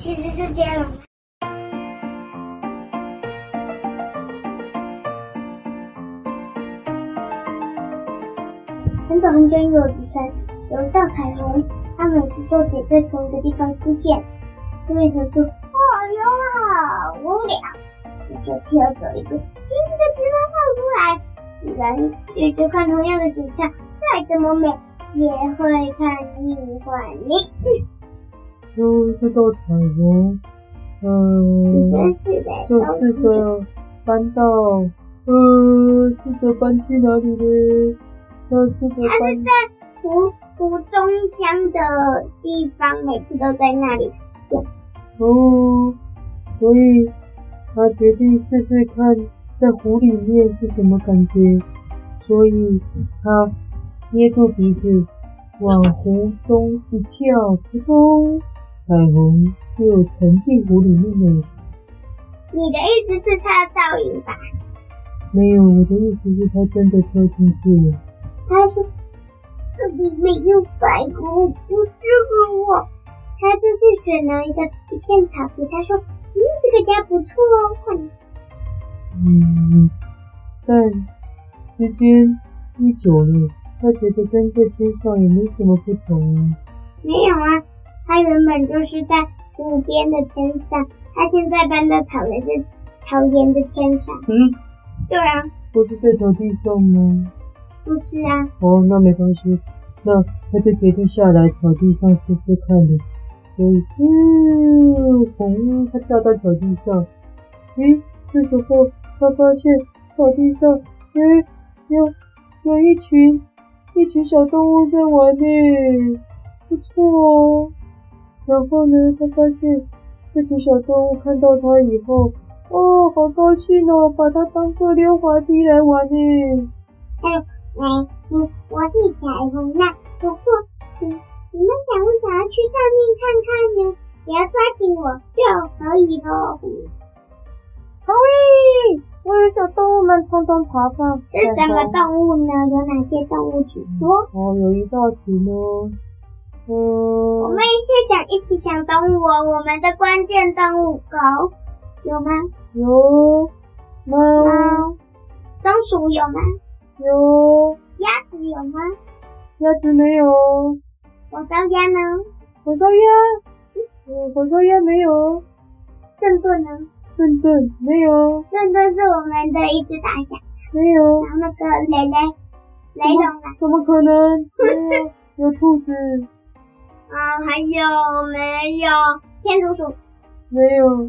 其实是接龙。很久很久以前，有一道彩虹，它每次都得在同一个地方出现。所以他说：“哎呦啊，无聊，你就挑走一个新的地方放出来。人一直看同样的景象，再怎么美，也会看腻坏你。”哦，这道彩虹，嗯，就试着搬到，呃，试着搬去哪里呢？他是在湖湖中央的地方，每次都在那里。哦，所以他决定试试看在湖里面是什么感觉。所以他捏住鼻子往湖中一跳，扑通，彩虹就沉进湖里面了。你的意思是他的倒影吧？没有，我的意思是他真的跳进去了。他说：“这里没有彩虹，不适合我。”他这次选了一个一片草地。他说：“嗯，这个家不错哦，看。”嗯，但时间一久了，他觉得跟这天上也没什么不同啊。没有啊，他原本就是在湖边的天上，他现在搬到草原的草原的天上。嗯，对啊，不是在草地上吗？不是啊。哦，那没关系，那他就决定下来草地上试试看的。所以，嗯，红，他跳到草地上。咦，这时候他发现草地上，诶，有有一群一群小动物在玩呢，不错哦。然后呢，他发现这群小动物看到他以后，哦，好高兴哦，把它当做溜滑梯来玩呢。还有。喂，你我是彩虹那不过，请你们想不想要去上面看看呢？只要抓紧我就可以了。同意！我有小动物们通通爬上。是什么动物呢？有哪些动物？请说。哦，有一大群哦。嗯。我们一起想，一起想动物哦。我们的关键动物狗有吗？有。猫。猫。松鼠有吗？有。鸭子有吗？鸭子没有。火烧鸭呢？火烧鸭？嗯，火烧鸭没有。顿顿呢？顿顿没有。顿顿是我们的一只大象。没有。然后那个雷雷，雷龙啊？怎么可能？没有。有兔子。啊，还有没有？天竺鼠？没有。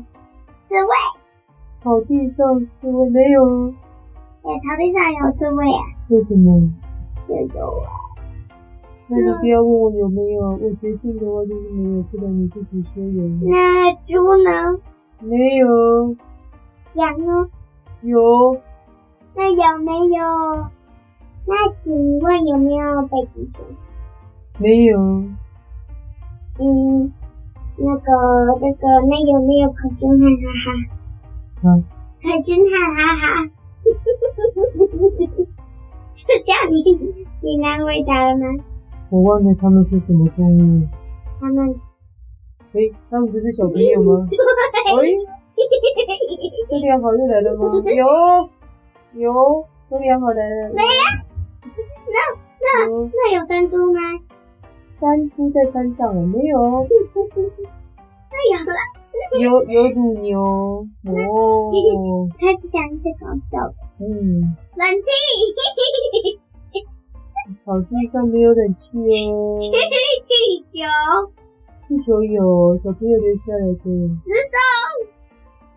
刺猬？草地上刺猬没有。哎草地上有刺猬啊？为什么？也有啊。那就不要问我有没有，我决定的话就是没有，不然你自己说有。那猪呢？没有。羊呢？有。那有没有？那请问有没有北极熊？没有。嗯，那个那个那有没有海军哈哈哈？啊。海军哈哈哈。呵呵呵呵呵呵呵，这叫你你难回答了吗？我忘了他们是什么动物。他们，哎、欸，他们不是小朋友吗？哎，这两好又来了吗？有，有，这两好来了。没啊？那那那有山猪吗？山猪在山上了没有？那有了。有有乳牛哦，开始讲一些搞笑的。嗯，冷气，草地上没有冷气哦。气球，气球有，小朋友留下来的。石头。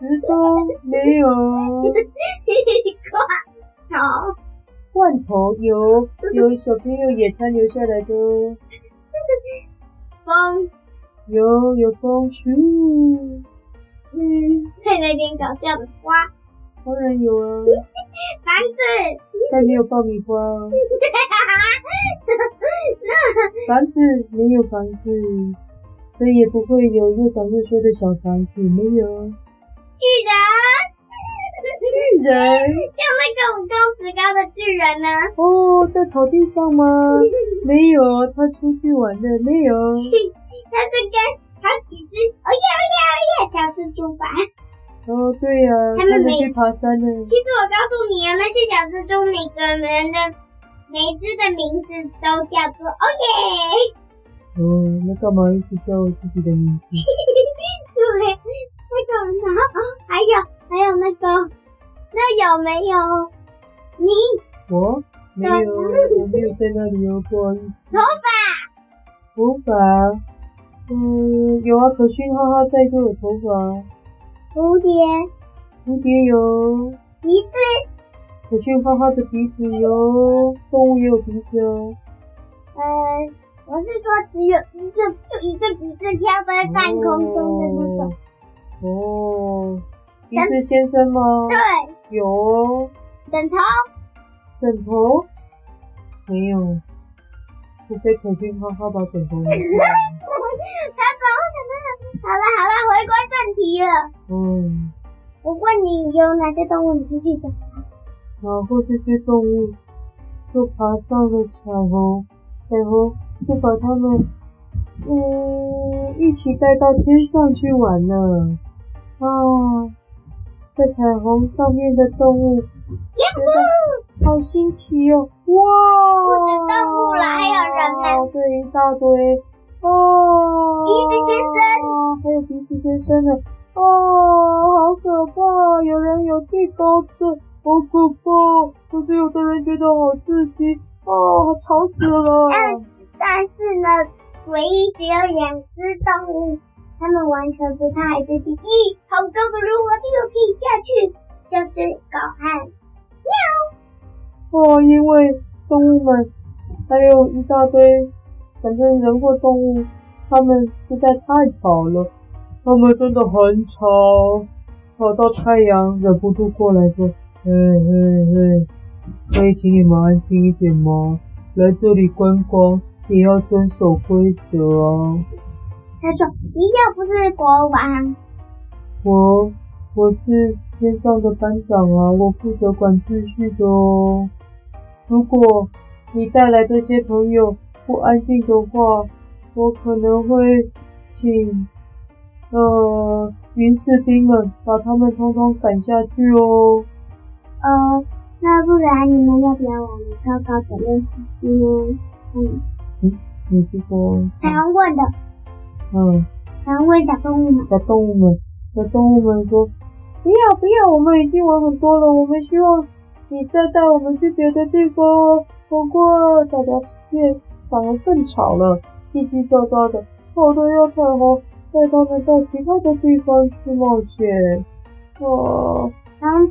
石头没有。罐头，罐头有，有小朋友野餐留下来的。风。有有风嘘，嗯，再来点搞笑的花，当然有啊。房子，但没有爆米花。房子没有房子，所以也不会有又长又修的小房子，没有。巨人，巨人，像那个五公尺高的巨人呢？哦，在草地上吗？没有，他出去玩的，没有。他是跟好几只，哦耶哦耶哦耶，小蜘蛛吧。哦，对呀、啊，他们去爬山呢。其实我告诉你啊，那些小蜘蛛每个人的每只的名字都叫做哦耶。哦，那干嘛一直叫自己的名字？对，那个然后哦，还有还有那个，那有没有你？我没有，我没有在那里哦，不好意思。头发。头发，嗯，有啊，可勋哈哈在就有头发。蝴蝶，蝴蝶有。鼻子，可勋哈哈的鼻子有，动物也有鼻子哦。嗯，我是说只有一个，就一个鼻子飘在半空中的那种。哦，哦，鼻子先生吗？对，有哦。枕头，枕头，没有。除非可勋哈哈把枕头拿出来。他怎么可能？好了好了，回归正题了。嗯。我问你，有哪些动物你继续讲？然后这些动物就爬上了彩虹，彩虹就把它们嗯一起带到天上去玩了。啊，在彩虹上面的动物。耶呼！好新奇哦！哇！不止动物了，还有人呢。对，一大堆。哦。鼻子先生。还有鼻子先生呢。哦，好可怕！有人有最高的，好可怕！可是有的人觉得好刺激，哦，吵死了。但但是呢，唯一只有两只动物，它们完全不怕，还是第一，好高的路，我就可以下去，就是狗和喵。哦，因为动物们还有一大堆，反正人或动物，他们实在太吵了。他们真的很吵，吵到太阳忍不住过来说：“嘿嘿嘿，可以请你们安静一点吗？来这里观光也要遵守规则哦。”他说：“你又不是国王。”我我是天上的班长啊，我负责管秩序的哦。如果你带来这些朋友不安静的话，我可能会请。呃，军士兵们把他们通通赶下去哦。呃，那不然你们要不要我们高高的练习呢？嗯嗯，你是说？彩虹问的。嗯。然后问小动物们。小动物们，小动物们说：“不要不要，我们已经玩很多了，我们希望你再带我们去别的地方。不过大家越反而更吵了，叽叽喳喳的，吵得要彩虹。”带他们到其他的地方去冒险。哦，长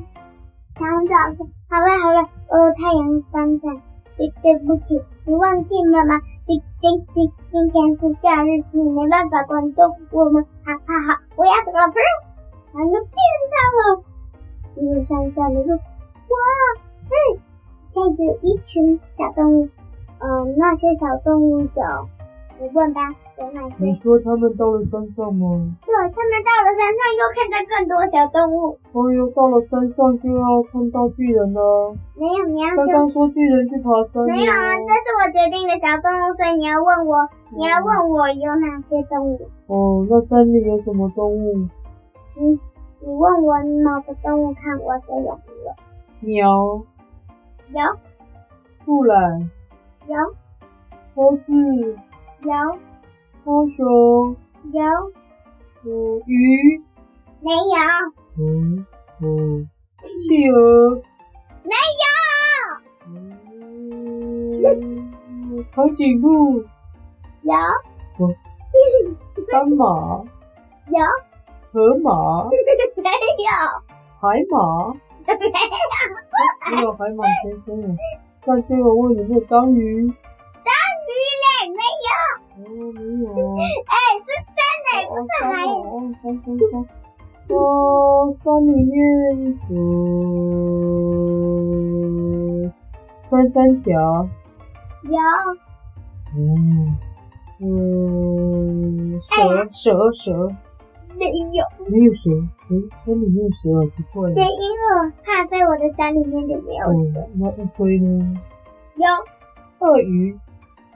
长长说：“好了好了，呃，太阳班长，对对不起，你忘记了吗？今今今今天是假日，你没办法关灯我们。好好好，我要走了，不是，咱们变大了。一路上上的路，哇，嘿，带着一群小动物，嗯、呃，那些小动物有。”你问吧，有哪些？你说他们到了山上吗？对，他们到了山上，又看到更多小动物。哦哟，到了山上就要看到巨人了。没有，你要刚刚说巨人去爬山。没有啊，这是我决定的小动物，所以你要问我，嗯、你要问我有哪些动物。哦，那山里有什么动物？嗯，你问我哪个动物，看我都有没有。鸟。有。树懒。有。猴子。有，猫熊有，有。鱼没有？嗯嗯，企鹅没有？嗯，长颈鹿有，哦，斑马有，河马没有？海马没有？没有。海马先生，那就我问你，有。章鱼？哦，没有。哎，是山哎，不是海。哦，山山山。哦，山里面有穿山甲。有。嗯嗯，蛇蛇蛇。没有。没有蛇，嗯，山里面有蛇，奇怪。对，因为我怕在我的山里面就没有蛇。那乌龟呢？有。鳄鱼。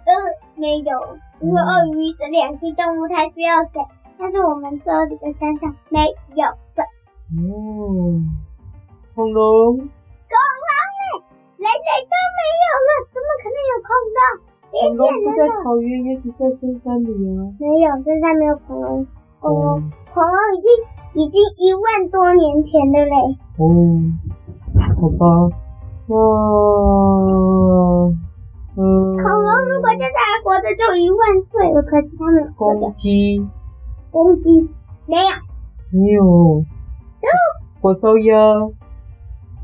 呃，没有。因为鳄鱼是两栖动物，它需要水。但是我们这里的山上没有水。哦，恐龙，恐龙哎，人类都没有了，怎么可能有恐龙？恐龙不在草原，也许在深山里啊。没有，深山没有恐龙。恐龙，嗯、恐龙已经已经一万多年前的嘞。哦，好吧，哇，嗯。恐龙如果现在还活着，就一万岁了。可是他们公鸡，公鸡没有，没有。火烧鸭，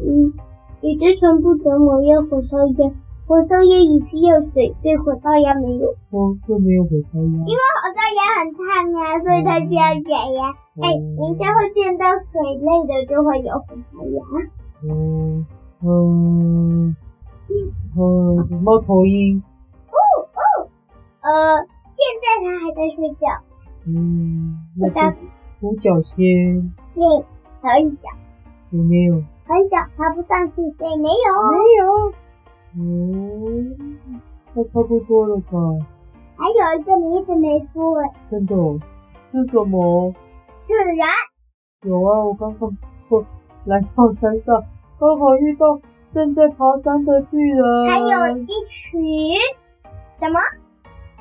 嗯，与之全部折磨要火烧鸭。火烧鸭也需要水，对火烧鸭没有。哦，就没有火烧鸭。因为火烧鸭很烫啊，所以它需要水呀。哎、嗯，等一下、欸、会见到水类的，就会有火烧鸭。嗯嗯嗯，猫头鹰。呃，现在他还在睡觉。嗯，那是独角仙。对，很小。有没有？很小，爬不上去。对，没有。没有。嗯，那差不多了吧？还有一个你一直没说哎。真的？是什么？巨人。有啊，我刚刚说来到山上，刚好遇到正在爬山的巨人。还有一群什么？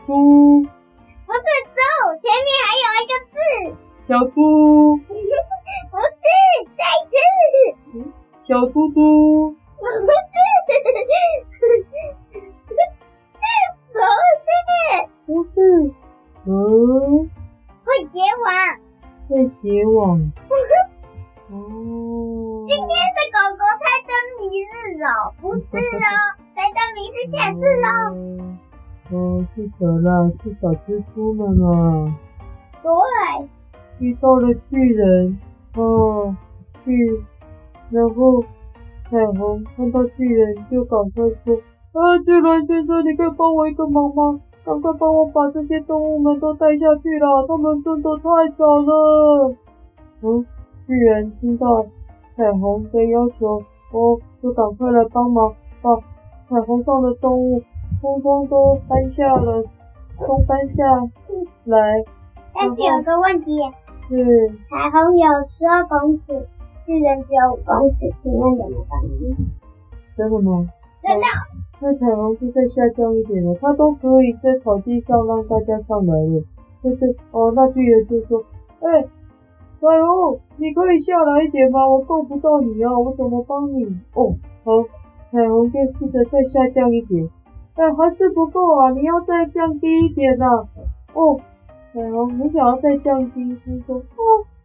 猪。不是猪，前面还有一个字。小猪。不是，再一次。小猪猪。不是，不是，不是，嗯，会结网，会结网，哦，今天的狗狗猜灯谜日哦，不是哦，猜灯谜是下次喽，哦，记得了，去找蜘蛛们了，对，遇到了巨人，哦，去，然后。彩虹看到巨人就赶快说：“啊，巨人先生，你可以帮我一个忙吗？赶快帮我把这些动物们都带下去啦，他们真的太早了。”嗯，巨人听到彩虹的要求，哦，就赶快来帮忙，把彩虹上的动物通通都搬下了，都搬下来。但是有个问题，是彩虹有十二公尺。巨人只有五公尺，请问怎么办？真的吗？真的。那彩虹是再下降一点了，它都可以在草地上让大家上来了。就是哦，那巨人就说：“哎、欸，彩虹，你可以下来一点吗？我够不到你啊，我怎么帮你？”哦，好，彩虹就试着再下降一点，但、欸、还是不够啊，你要再降低一点呐、啊。哦，彩虹很想要再降低，他说：“哦，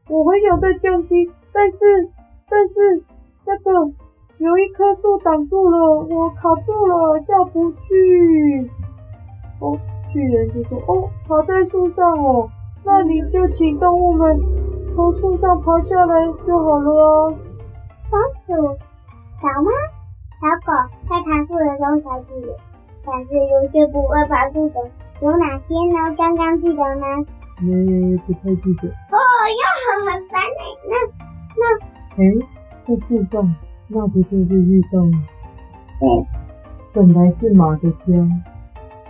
我很想再降低。”但是，但是那个有一棵树挡住了，我卡住了，下不去。哦，巨人就说：“哦，卡在树上哦，那你就请动物们从树上爬下来就好了哦。”松鼠、小猫、小狗在爬树的中小巨人，但是有些不会爬树的有哪些呢？刚刚记得吗？嗯，不太记得。哦哟，很烦呢，那。那，哎，在树上，那不就是遇到？对，本来是马的家，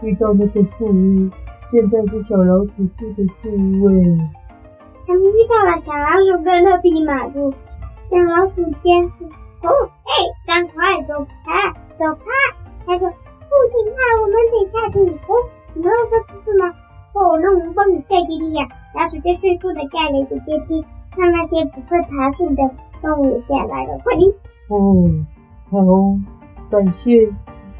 遇到那个树屋，现在是小老鼠住的树屋哎。他们遇到了小老鼠跟那匹马住，小老鼠家是哦，不会爬树的动物下来了，快点！哦，彩虹，感谢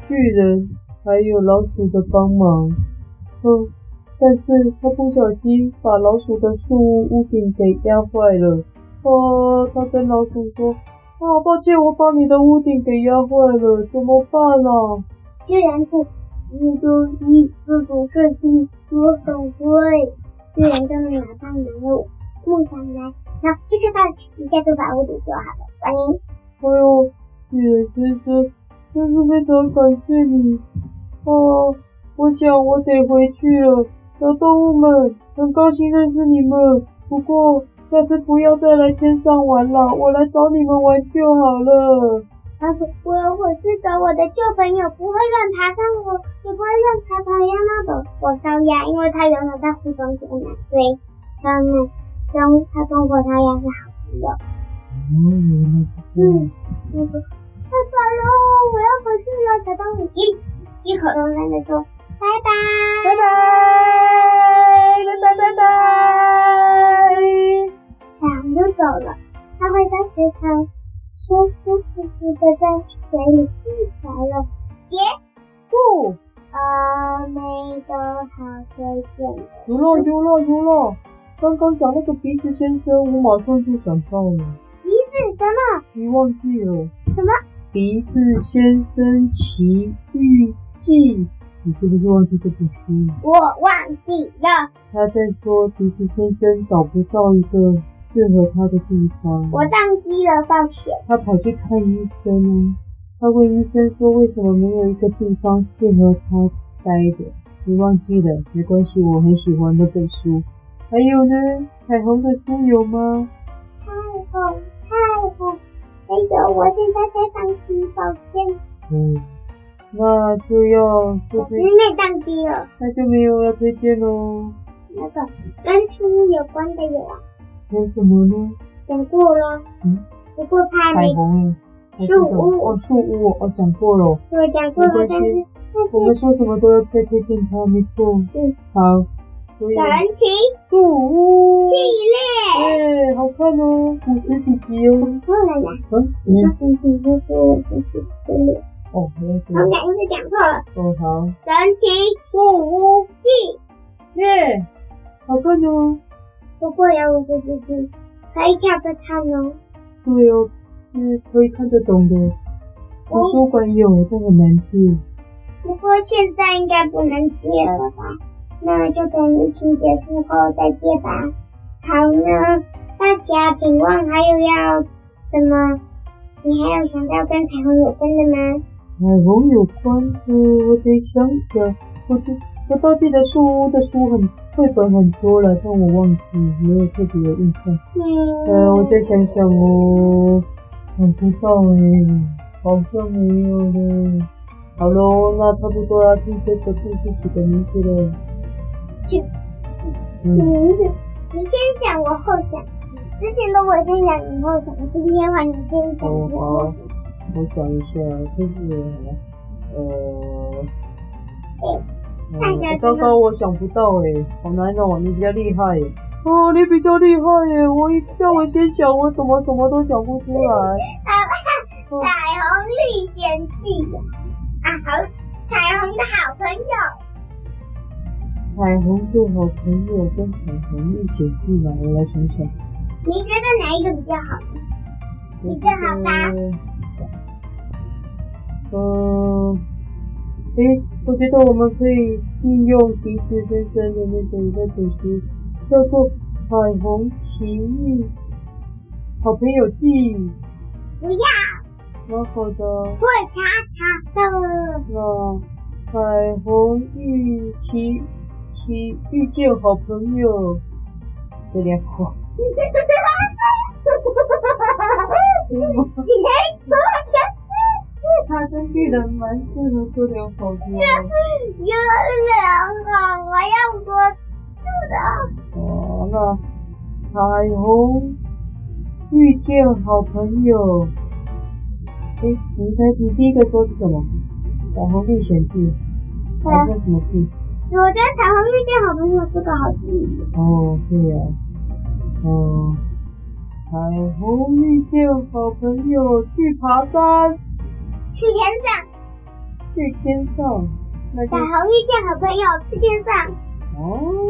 巨人还有老鼠的帮忙。嗯，但是他不小心把老鼠的树屋屋顶给压坏了。哦，他跟老鼠说：“啊，抱歉，我把你的屋顶给压坏了，怎么办啊？”巨人说：“你的你这种事情我很会。”巨人就马上拿了木材来。那继续把一下就把屋顶做好了，欢迎。哎呦，巨人先生，真是非常感谢你。哦，我想我得回去了。小动物们，很高兴认识你们。不过下次不要再来天上玩了，我来找你们玩就好了。他说：“我要回去找我的旧朋友，不会乱爬上我，也不会乱爬爬呀那种火烧鸭，因为他原来在湖中间嘛。”对。他们他和火柴也是好朋友。嗯，那个太晚了，我要回去了，想到你一起一起。奶奶说，拜拜。拜拜，拜拜拜拜。然后就走了，他回到池塘，舒舒服服的在水里睡着了。耶，不，阿妹的好睡莲，有了有了有了。刚刚讲那个鼻子先生，我马上就想到了。鼻子什么？你忘记了？什么？鼻子先生奇遇记。你是不是忘记这本书？我忘记了。他在说鼻子先生找不到一个适合他的地方。我宕机了，抱歉。他跑去看医生呢。他问医生说：“为什么没有一个地方适合他待的？”你忘记了，没关系，我很喜欢那本书。还有呢，彩虹的书有吗？彩虹，彩虹，没有，我现在在当机，抱歉。嗯，那就要就我室内当机了，那就没有要推荐喽。那个跟书有关的有啊？有什么呢？讲过了。嗯，不过他没。彩虹。树屋哦，树屋我讲过了。对，讲过了，但是但是我们说什么都要再推荐它，没错。嗯，好。神奇树屋系列。哎，好看哦，五十几集哦。讲错了呀。嗯。神奇树屋神奇系列。哦，没有。我们两个是讲错了。哦，好。神奇树屋系列。好看哦。不过有五十几集，可以跳着看哦。对哦。是可以看得懂的，图书馆有，但很难借。不过现在应该不能借了吧？那就等疫情结束后再见吧。好呢，大家品望还有要什么？你还有想到跟彩虹有关的吗？彩虹有关的，我得想想。我记我倒记得书屋的书很绘本很多了，但我忘记没有特别有印象。嗯，呃，我再想想哦。想不到诶，好像没有嘞。好喽，那差不多要听这个故事几个名字了。请名字，你先想，我后想。之前都我先想，你后想。今天换你先想。哦好，我想一下，就是呃，哎，刚刚我想不到诶，好难哦，你比较厉害。哦，你比较厉害耶！我一叫我先想，我怎么什么都想不出来。彩虹历险记啊，好，彩虹的好朋友。彩虹的好朋友跟彩虹历险记吧，我来想想。你觉得哪一个比较好？比较好吧？嗯，诶，我觉得我们可以利用鼻子先生的那个那本书。叫做《彩虹奇遇好朋友记》。不要。蛮好的。会查查的。那彩虹遇奇奇遇见好朋友，有点好。你还说的？他真的人蛮适合做点好事。有两个，我要说。哦，那彩虹遇见好朋友，哎、欸，你猜你第一个说是什么？彩虹历险记，还是什么记？我觉得彩虹遇见好朋友是个好记。哦，对呀、啊，哦，彩虹遇见好朋友去爬山，去天上，去天上，那彩虹遇见好朋友去天上。哦。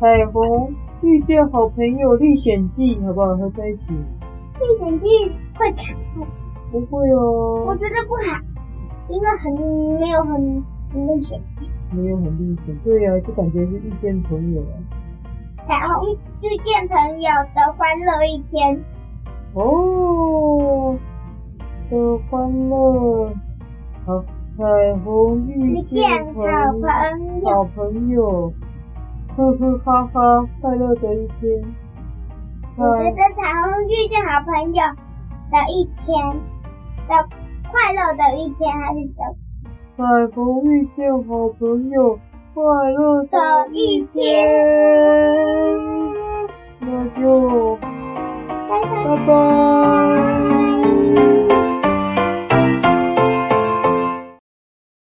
彩虹遇见好朋友历险记，好不好？合在一起。历险记会卡住？不会哦。我觉得不好，因为很没有很很历险。没有很历险，对呀、啊，就感觉是遇见朋友啊。彩虹遇见朋友的欢乐一天。哦，的欢乐。好，彩虹遇见好朋友。好朋友。呵呵哈哈，快乐的一天。我觉得彩虹遇见好朋友的一天的快乐的一天，还是的彩虹遇见好朋友，快乐的一天。那就拜拜。